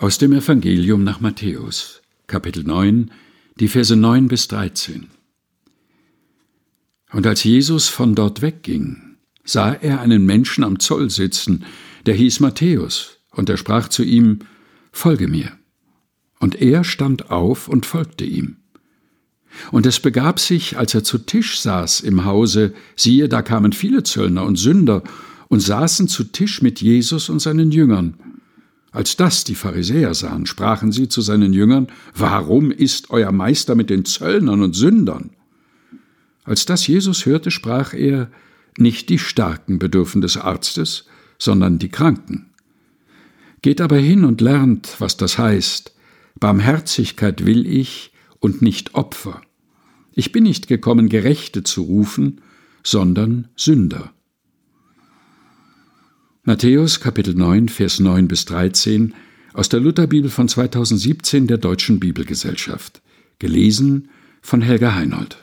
Aus dem Evangelium nach Matthäus, Kapitel 9, die Verse 9 bis 13. Und als Jesus von dort wegging, sah er einen Menschen am Zoll sitzen, der hieß Matthäus, und er sprach zu ihm, Folge mir. Und er stand auf und folgte ihm. Und es begab sich, als er zu Tisch saß im Hause, siehe, da kamen viele Zöllner und Sünder und saßen zu Tisch mit Jesus und seinen Jüngern. Als das die Pharisäer sahen, sprachen sie zu seinen Jüngern, Warum ist euer Meister mit den Zöllnern und Sündern? Als das Jesus hörte, sprach er, Nicht die Starken bedürfen des Arztes, sondern die Kranken. Geht aber hin und lernt, was das heißt, Barmherzigkeit will ich und nicht Opfer. Ich bin nicht gekommen, Gerechte zu rufen, sondern Sünder. Matthäus Kapitel 9, Vers 9 bis 13 aus der Lutherbibel von 2017 der Deutschen Bibelgesellschaft. Gelesen von Helga Heinold.